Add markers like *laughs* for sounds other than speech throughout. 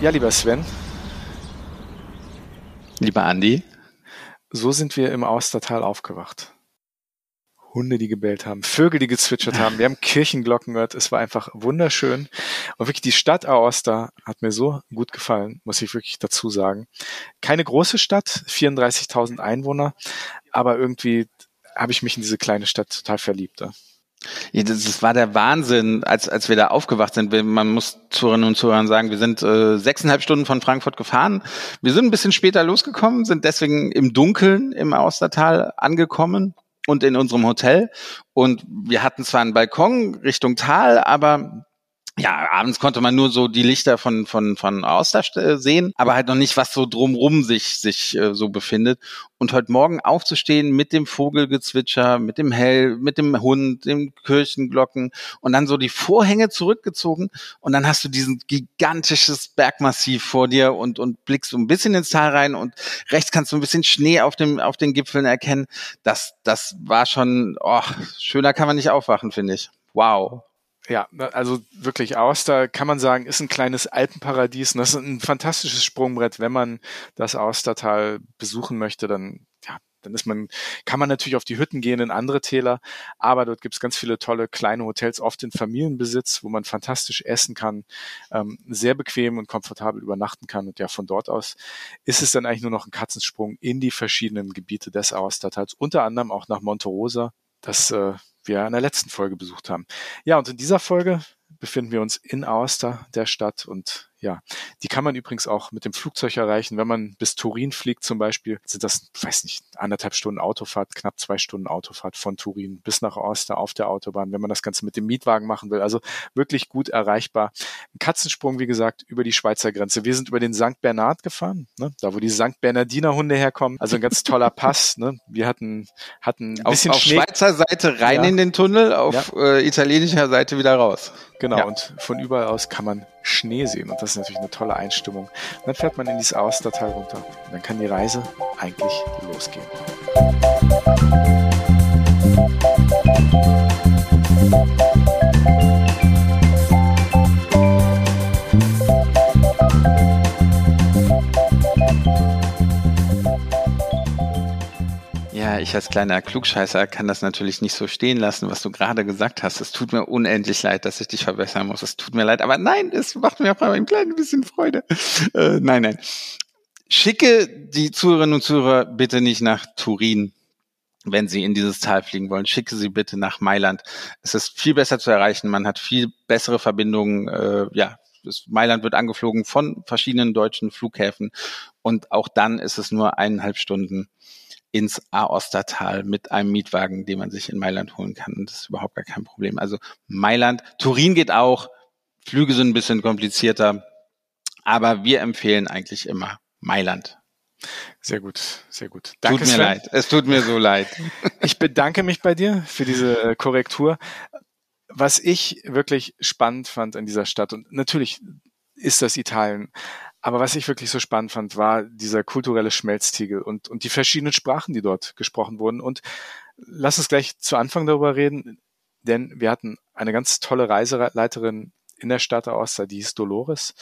Ja, lieber Sven. Lieber Andi. So sind wir im Austertal aufgewacht. Hunde, die gebellt haben, Vögel, die gezwitschert haben. Wir haben *laughs* Kirchenglocken gehört. Es war einfach wunderschön. Und wirklich die Stadt Aosta hat mir so gut gefallen, muss ich wirklich dazu sagen. Keine große Stadt, 34.000 Einwohner, aber irgendwie habe ich mich in diese kleine Stadt total verliebt. Ja, das, das war der Wahnsinn, als, als wir da aufgewacht sind. Man muss Zuhörerinnen und Zuhörern sagen, wir sind äh, sechseinhalb Stunden von Frankfurt gefahren. Wir sind ein bisschen später losgekommen, sind deswegen im Dunkeln im Austertal angekommen und in unserem Hotel. Und wir hatten zwar einen Balkon Richtung Tal, aber ja, abends konnte man nur so die Lichter von von von Auster sehen, aber halt noch nicht, was so drumrum sich sich äh, so befindet. Und heute Morgen aufzustehen mit dem Vogelgezwitscher, mit dem Hell, mit dem Hund, den Kirchenglocken und dann so die Vorhänge zurückgezogen und dann hast du diesen gigantisches Bergmassiv vor dir und und blickst so ein bisschen ins Tal rein und rechts kannst du ein bisschen Schnee auf dem auf den Gipfeln erkennen. Das das war schon, oh, schöner kann man nicht aufwachen, finde ich. Wow. Ja, also wirklich Auster kann man sagen, ist ein kleines Alpenparadies und das ist ein fantastisches Sprungbrett. Wenn man das Austertal besuchen möchte, dann ja, dann ist man, kann man natürlich auf die Hütten gehen in andere Täler, aber dort gibt es ganz viele tolle kleine Hotels, oft in Familienbesitz, wo man fantastisch essen kann, ähm, sehr bequem und komfortabel übernachten kann. Und ja, von dort aus ist es dann eigentlich nur noch ein Katzensprung in die verschiedenen Gebiete des Austertals, unter anderem auch nach Monte Rosa. Das äh, wir in der letzten Folge besucht haben. Ja, und in dieser Folge befinden wir uns in Aosta, der Stadt. Und ja, die kann man übrigens auch mit dem Flugzeug erreichen. Wenn man bis Turin fliegt zum Beispiel, sind das, weiß nicht, anderthalb Stunden Autofahrt, knapp zwei Stunden Autofahrt von Turin bis nach Aosta auf der Autobahn, wenn man das Ganze mit dem Mietwagen machen will. Also wirklich gut erreichbar. Ein Katzensprung, wie gesagt, über die Schweizer Grenze. Wir sind über den St. Bernard gefahren, ne? da wo die St. Bernardiner Hunde herkommen. Also ein ganz toller Pass. Ne? Wir hatten, hatten ein bisschen auf, auf Schweizer Seite rein ja. in den Tunnel, auf ja. äh, italienischer Seite wieder raus. Genau, ja. und von überall aus kann man Schnee sehen und das ist natürlich eine tolle Einstimmung. Und dann fährt man in dieses Austertal runter und dann kann die Reise eigentlich losgehen. Ich als kleiner Klugscheißer kann das natürlich nicht so stehen lassen, was du gerade gesagt hast. Es tut mir unendlich leid, dass ich dich verbessern muss. Es tut mir leid, aber nein, es macht mir auch ein kleines bisschen Freude. Äh, nein, nein. Schicke die Zuhörerinnen und Zuhörer bitte nicht nach Turin, wenn sie in dieses Tal fliegen wollen. Schicke sie bitte nach Mailand. Es ist viel besser zu erreichen. Man hat viel bessere Verbindungen. Äh, ja, Mailand wird angeflogen von verschiedenen deutschen Flughäfen und auch dann ist es nur eineinhalb Stunden ins Aostatal mit einem Mietwagen, den man sich in Mailand holen kann. Und das ist überhaupt gar kein Problem. Also Mailand, Turin geht auch, Flüge sind ein bisschen komplizierter, aber wir empfehlen eigentlich immer Mailand. Sehr gut, sehr gut. Danke, tut mir Sven. leid. Es tut mir so leid. *laughs* Ich bedanke mich bei dir für diese Korrektur. Was ich wirklich spannend fand an dieser Stadt und natürlich ist das Italien, aber was ich wirklich so spannend fand, war dieser kulturelle Schmelztiegel und, und die verschiedenen Sprachen, die dort gesprochen wurden. Und lass uns gleich zu Anfang darüber reden, denn wir hatten eine ganz tolle Reiseleiterin in der Stadt Aosta, die hieß Dolores.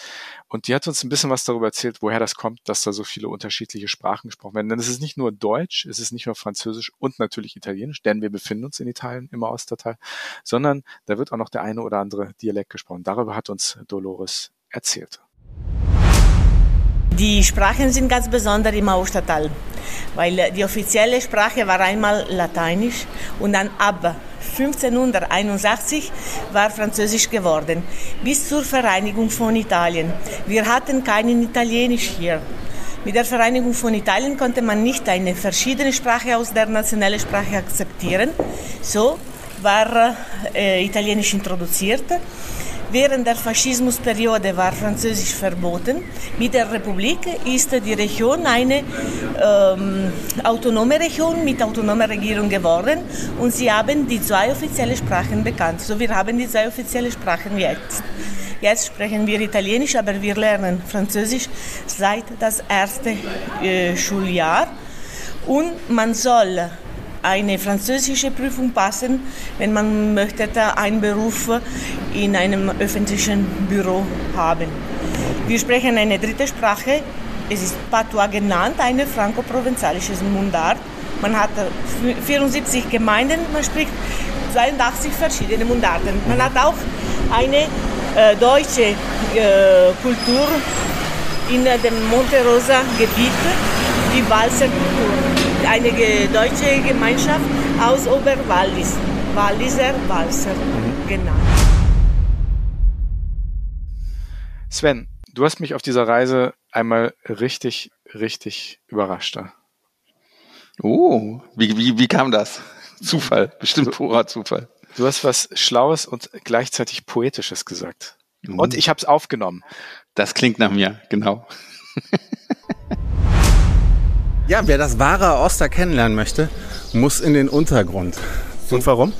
Und die hat uns ein bisschen was darüber erzählt, woher das kommt, dass da so viele unterschiedliche Sprachen gesprochen werden. Denn es ist nicht nur Deutsch, es ist nicht nur Französisch und natürlich Italienisch, denn wir befinden uns in Italien im Osterteil, sondern da wird auch noch der eine oder andere Dialekt gesprochen. Darüber hat uns Dolores erzählt. Die Sprachen sind ganz besonders im Austertal, weil die offizielle Sprache war einmal Lateinisch und dann ab 1581 war Französisch geworden, bis zur Vereinigung von Italien. Wir hatten keinen Italienisch hier. Mit der Vereinigung von Italien konnte man nicht eine verschiedene Sprache aus der nationalen Sprache akzeptieren. So war äh, Italienisch introduziert Während der Faschismusperiode war Französisch verboten. Mit der Republik ist die Region eine ähm, autonome Region mit autonomer Regierung geworden und sie haben die zwei offiziellen Sprachen bekannt. So wir haben die zwei offiziellen Sprachen jetzt. Jetzt sprechen wir Italienisch, aber wir lernen Französisch seit das erste äh, Schuljahr und man soll eine französische Prüfung passen, wenn man möchte einen Beruf in einem öffentlichen Büro haben. Wir sprechen eine dritte Sprache. Es ist Patois genannt, eine franco-provenzalische Mundart. Man hat 74 Gemeinden, man spricht 82 verschiedene Mundarten. Man hat auch eine äh, deutsche äh, Kultur in dem Monte Rosa Gebiet, die Walser Kultur. Eine deutsche Gemeinschaft aus Oberwallis, Walliser Walser mhm. genannt. Sven, du hast mich auf dieser Reise einmal richtig, richtig überrascht. Oh, wie, wie, wie kam das? *laughs* Zufall, bestimmt purer Zufall. Du hast was Schlaues und gleichzeitig Poetisches gesagt. Mhm. Und ich habe es aufgenommen. Das klingt nach mir, genau. *laughs* ja, wer das wahre Oster kennenlernen möchte, muss in den Untergrund. Und warum?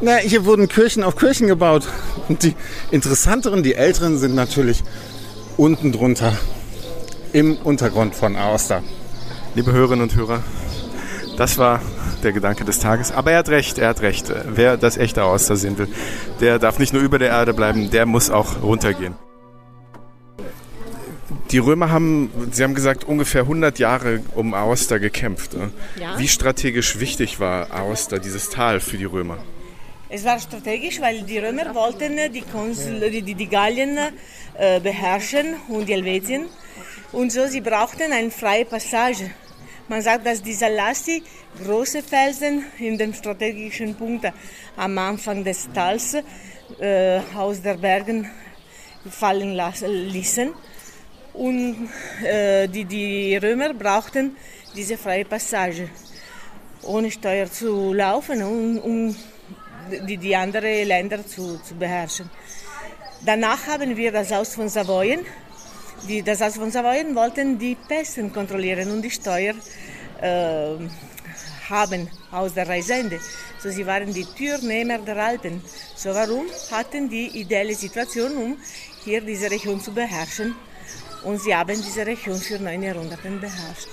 Na, hier wurden Kirchen auf Kirchen gebaut. Und die interessanteren, die älteren sind natürlich unten drunter im Untergrund von Aosta. Liebe Hörerinnen und Hörer, das war der Gedanke des Tages. Aber er hat recht, er hat recht. Wer das echte Aosta sehen will, der darf nicht nur über der Erde bleiben, der muss auch runtergehen. Die Römer haben, Sie haben gesagt, ungefähr 100 Jahre um Aosta gekämpft. Ja. Wie strategisch wichtig war Aosta, dieses Tal für die Römer? Es war strategisch, weil die Römer wollten die, Konsul, die, die Gallien äh, beherrschen und die Helvetien. Und so, sie brauchten eine freie Passage. Man sagt, dass die Salassi große Felsen in den strategischen Punkten am Anfang des Tals äh, aus der Bergen fallen ließen. Und äh, die, die Römer brauchten diese freie Passage, ohne Steuer zu laufen, um, um die, die anderen Länder zu, zu beherrschen. Danach haben wir das Haus von Savoyen. Die, das Haus von Savoyen wollten die Pässe kontrollieren und die Steuer äh, haben aus der Reisende. So, sie waren die Türnehmer der Alten. So, warum hatten die ideale Situation, um hier diese Region zu beherrschen? Und sie haben diese Region für neun Jahrhunderte beherrscht.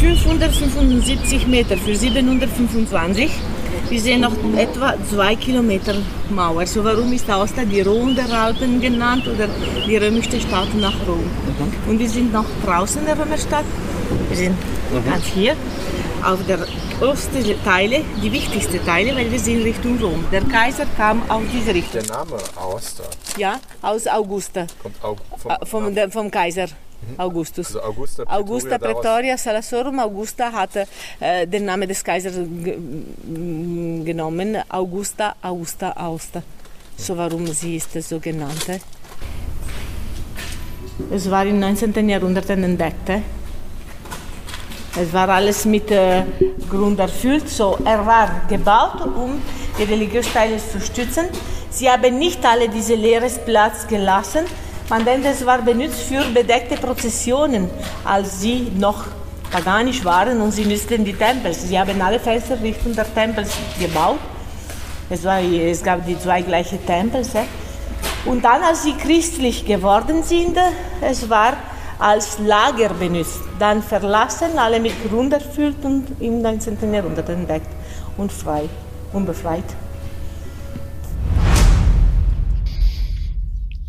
575 Meter für 725 wir sehen noch etwa zwei Kilometer Mauer. So warum ist Aosta die Rom der Alpen genannt oder die römische Stadt nach Rom? Mhm. Und wir sind noch draußen in der Römerstadt. Wir sind mhm. ganz hier auf der obersten Teile, die wichtigsten Teile, weil wir sind Richtung Rom. Der Kaiser kam aus diese Richtung. Der Name Aosta? Ja, aus Augusta. Kommt auch vom, äh, vom, vom Kaiser. Mhm. Augustus. Also Augusta Pretoria, Augusta Pretoria Salassorum. Augusta hat äh, den Namen des Kaisers genommen. Augusta, Augusta, Auster. So warum sie ist so genannt. Es war im 19. Jahrhundert entdeckt. Es war alles mit äh, Grund erfüllt. So, er war gebaut, um die religiösen Teile zu stützen. Sie haben nicht alle diese leeres Platz gelassen, man denkt, es war benutzt für bedeckte Prozessionen, als sie noch paganisch waren und sie nützten die Tempel. Sie haben alle Fenster Richtung der Tempel gebaut. Es, war, es gab die zwei gleichen Tempel. Und dann, als sie christlich geworden sind, es war als Lager benutzt. Dann verlassen, alle mit Grund erfüllt und im 19. Jahrhundert entdeckt und frei und befreit.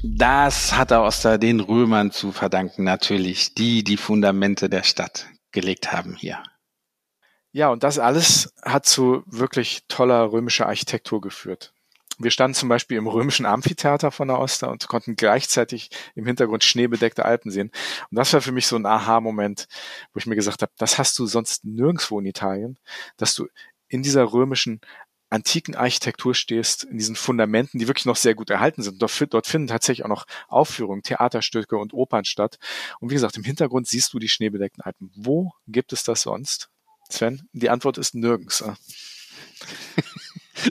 Das hat er Oster den Römern zu verdanken, natürlich, die die Fundamente der Stadt gelegt haben hier. Ja, und das alles hat zu wirklich toller römischer Architektur geführt. Wir standen zum Beispiel im römischen Amphitheater von der Oster und konnten gleichzeitig im Hintergrund schneebedeckte Alpen sehen. Und das war für mich so ein Aha-Moment, wo ich mir gesagt habe, das hast du sonst nirgendwo in Italien, dass du in dieser römischen antiken Architektur stehst, in diesen Fundamenten, die wirklich noch sehr gut erhalten sind. Dort, dort finden tatsächlich auch noch Aufführungen, Theaterstücke und Opern statt. Und wie gesagt, im Hintergrund siehst du die schneebedeckten Alpen. Wo gibt es das sonst? Sven, die Antwort ist nirgends. *laughs*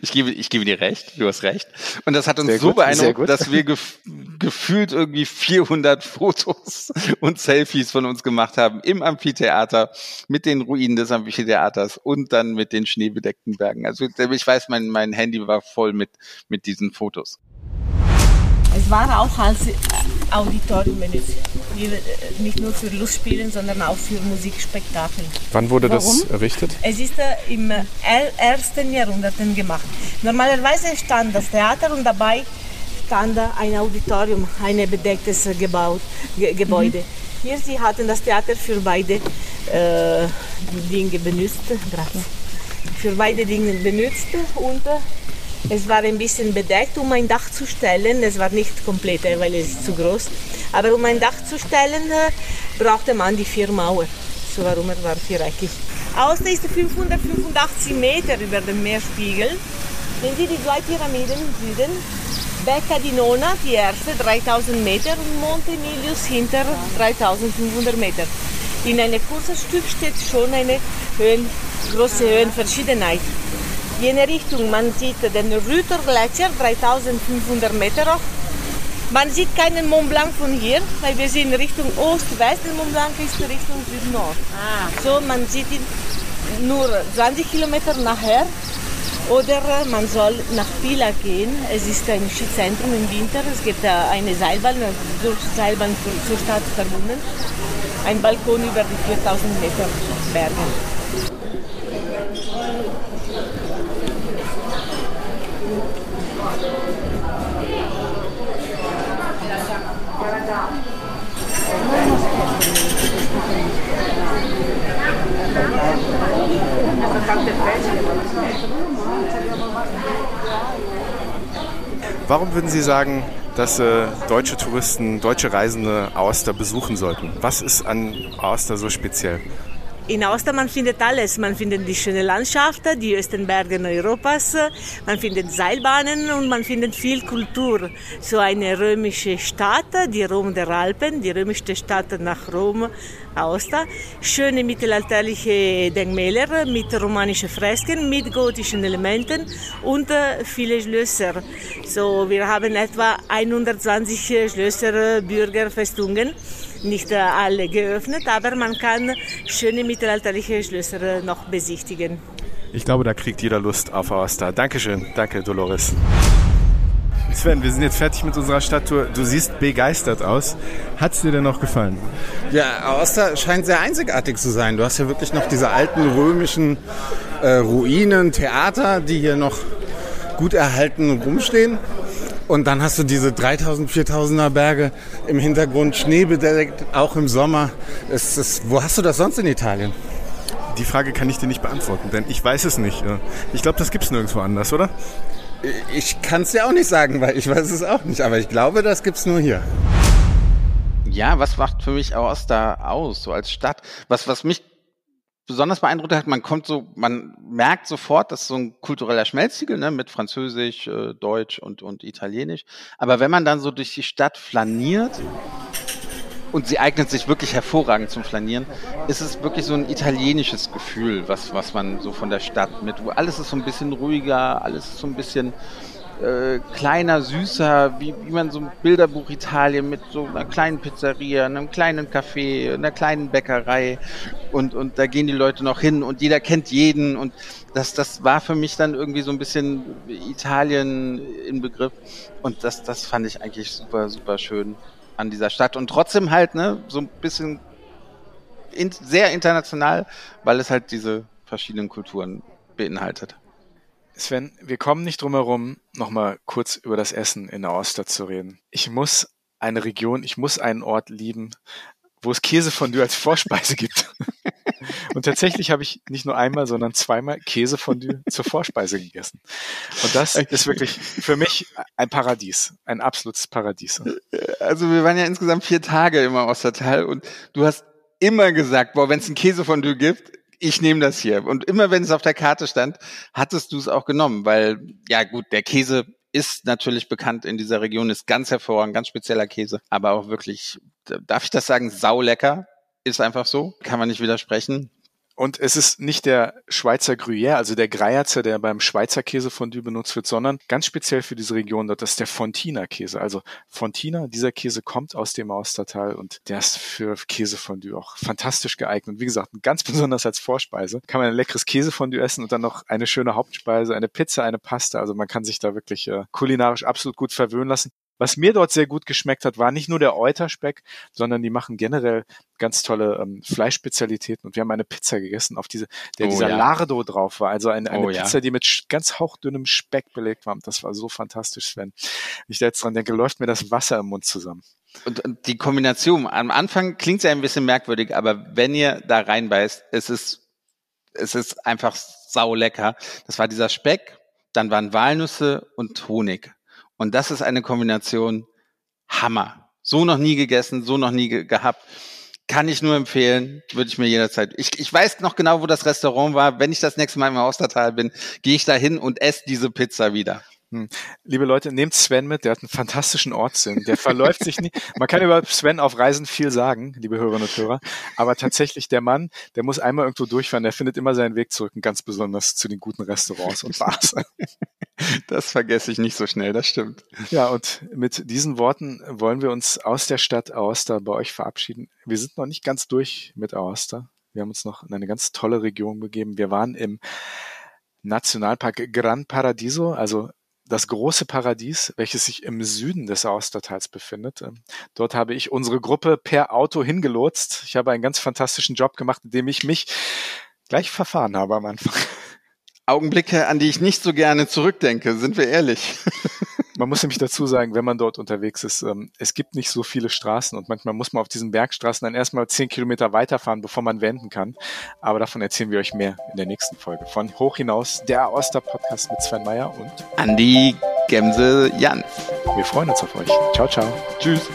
Ich gebe, ich gebe dir recht, du hast recht. Und das hat uns sehr so gut, beeindruckt, dass wir gef gefühlt irgendwie 400 Fotos und Selfies von uns gemacht haben im Amphitheater mit den Ruinen des Amphitheaters und dann mit den schneebedeckten Bergen. Also ich weiß, mein, mein Handy war voll mit, mit diesen Fotos. Es war auch als Auditorium benutzt. Äh, nicht nur für Lustspielen, sondern auch für Musikspektakel. Wann wurde Warum? das errichtet? Es ist äh, im ersten Jahrhundert gemacht. Normalerweise stand das Theater und dabei stand ein Auditorium, ein bedecktes Gebaut, Ge Gebäude. Mhm. Hier, sie hatten das Theater für beide äh, Dinge benutzt. Für beide Dinge benutzt und äh, es war ein bisschen bedeckt, um ein Dach zu stellen. Es war nicht komplett, weil es ist zu groß. Aber um ein Dach zu stellen, äh, brauchte man die vier Mauern. So warum er war viereckig. Außen ist 585 Meter über dem Meerspiegel. Wenn Sie die zwei Pyramiden Süden, Becca di Nona, die erste, 3000 Meter und Monte Milius hinter 3500 Meter. In einem kurzen Stück steht schon eine Höhen, große Höhenverschiedenheit. Jene Richtung, man sieht den Rüter Gletscher, 3500 Meter hoch. Man sieht keinen Mont Blanc von hier, weil wir sind Richtung Ost-West, der Mont Blanc ist Richtung Süd-Nord. Ah. So, man sieht ihn nur 20 Kilometer nachher oder man soll nach Pila gehen. Es ist ein Skizentrum im Winter. Es gibt eine Seilbahn, durch Seilbahn zur Stadt verbunden. Ein Balkon über die 4000 Meter Berge. Warum würden Sie sagen, dass äh, deutsche Touristen, deutsche Reisende Aosta besuchen sollten? Was ist an Aosta so speziell? In Aosta man findet alles. Man findet die schöne Landschaft, die höchsten Berge Europas, man findet Seilbahnen und man findet viel Kultur. So eine römische Stadt, die Rom der Alpen, die römischste Stadt nach Rom, Aosta. Schöne mittelalterliche Denkmäler mit romanischen Fresken, mit gotischen Elementen und äh, viele Schlösser. So, wir haben etwa 120 Schlösser, Bürgerfestungen nicht alle geöffnet, aber man kann schöne mittelalterliche Schlösser noch besichtigen. Ich glaube, da kriegt jeder Lust auf Aosta. Dankeschön. Danke, Dolores. Sven, wir sind jetzt fertig mit unserer Stadttour. Du siehst begeistert aus. Hat es dir denn noch gefallen? Ja, Aosta scheint sehr einzigartig zu sein. Du hast ja wirklich noch diese alten römischen äh, Ruinen, Theater, die hier noch gut erhalten rumstehen. Und dann hast du diese 3000, 4000er Berge im Hintergrund, schneebedeckt, auch im Sommer. Es ist, wo hast du das sonst in Italien? Die Frage kann ich dir nicht beantworten, denn ich weiß es nicht. Ich glaube, das gibt es nirgendwo anders, oder? Ich kann es dir auch nicht sagen, weil ich weiß es auch nicht. Aber ich glaube, das gibt es nur hier. Ja, was macht für mich Aosta aus, so als Stadt? Was, was mich besonders beeindruckt hat, man kommt so, man merkt sofort, dass so ein kultureller Schmelztiegel, ne, mit Französisch, äh, Deutsch und, und Italienisch. Aber wenn man dann so durch die Stadt flaniert, und sie eignet sich wirklich hervorragend zum Flanieren, ist es wirklich so ein italienisches Gefühl, was, was man so von der Stadt mit, wo alles ist so ein bisschen ruhiger, alles ist so ein bisschen, äh, kleiner, süßer, wie, wie man so ein Bilderbuch Italien mit so einer kleinen Pizzeria, einem kleinen Café, einer kleinen Bäckerei und, und da gehen die Leute noch hin und jeder kennt jeden und das, das war für mich dann irgendwie so ein bisschen Italien in Begriff und das, das fand ich eigentlich super, super schön an dieser Stadt und trotzdem halt, ne, so ein bisschen in, sehr international, weil es halt diese verschiedenen Kulturen beinhaltet. Sven, wir kommen nicht drum herum, nochmal kurz über das Essen in der Oster zu reden. Ich muss eine Region, ich muss einen Ort lieben, wo es Käsefondue als Vorspeise gibt. *laughs* Und tatsächlich habe ich nicht nur einmal, sondern zweimal Käsefondue zur Vorspeise gegessen. Und das ist wirklich für mich ein Paradies, ein absolutes Paradies. Also wir waren ja insgesamt vier Tage im Ostertal und du hast immer gesagt, boah, wenn es ein Käsefondue gibt, ich nehme das hier. Und immer wenn es auf der Karte stand, hattest du es auch genommen, weil, ja gut, der Käse ist natürlich bekannt in dieser Region, ist ganz hervorragend, ganz spezieller Käse, aber auch wirklich, darf ich das sagen, saulecker. Ist einfach so, kann man nicht widersprechen. Und es ist nicht der Schweizer Gruyère, also der Greierzer, der beim Schweizer Käsefondue benutzt wird, sondern ganz speziell für diese Region dort, das ist der Fontina Käse. Also Fontina, dieser Käse kommt aus dem Austertal und der ist für Käsefondue auch fantastisch geeignet. Und wie gesagt, ganz besonders als Vorspeise kann man ein leckeres Käsefondue essen und dann noch eine schöne Hauptspeise, eine Pizza, eine Pasta. Also man kann sich da wirklich äh, kulinarisch absolut gut verwöhnen lassen. Was mir dort sehr gut geschmeckt hat, war nicht nur der Euterspeck, sondern die machen generell ganz tolle ähm, Fleischspezialitäten. Und wir haben eine Pizza gegessen, auf diese, der oh, dieser ja. Lardo drauf war. Also eine, eine oh, Pizza, ja. die mit ganz hauchdünnem Speck belegt war. Und das war so fantastisch, Sven. Wenn ich da jetzt dran denke, läuft mir das Wasser im Mund zusammen. Und, und die Kombination, am Anfang klingt es ja ein bisschen merkwürdig, aber wenn ihr da reinbeißt, es ist, es ist einfach sau lecker. Das war dieser Speck, dann waren Walnüsse und Honig. Und das ist eine Kombination Hammer. So noch nie gegessen, so noch nie ge gehabt. Kann ich nur empfehlen, würde ich mir jederzeit. Ich, ich weiß noch genau, wo das Restaurant war. Wenn ich das nächste Mal im Austertal bin, gehe ich da hin und esse diese Pizza wieder. Hm. Liebe Leute, nehmt Sven mit, der hat einen fantastischen Ortssinn. Der verläuft sich nie. Man kann über Sven auf Reisen viel sagen, liebe Hörerinnen und Hörer. Aber tatsächlich der Mann, der muss einmal irgendwo durchfahren, der findet immer seinen Weg zurück und ganz besonders zu den guten Restaurants und Bars. Das vergesse ich nicht so schnell, das stimmt. Ja, und mit diesen Worten wollen wir uns aus der Stadt Aosta bei euch verabschieden. Wir sind noch nicht ganz durch mit Aosta. Wir haben uns noch in eine ganz tolle Region begeben. Wir waren im Nationalpark Gran Paradiso, also das große Paradies, welches sich im Süden des Austertals befindet. Ähm, dort habe ich unsere Gruppe per Auto hingelotst. Ich habe einen ganz fantastischen Job gemacht, indem ich mich gleich verfahren habe am Anfang. Augenblicke, an die ich nicht so gerne zurückdenke, sind wir ehrlich. *laughs* Man muss nämlich dazu sagen, wenn man dort unterwegs ist, ähm, es gibt nicht so viele Straßen und manchmal muss man auf diesen Bergstraßen dann erstmal zehn Kilometer weiterfahren, bevor man wenden kann. Aber davon erzählen wir euch mehr in der nächsten Folge. Von Hoch hinaus, der Oster-Podcast mit Sven Meyer und Andi Gemse Jan. Wir freuen uns auf euch. Ciao, ciao. Tschüss.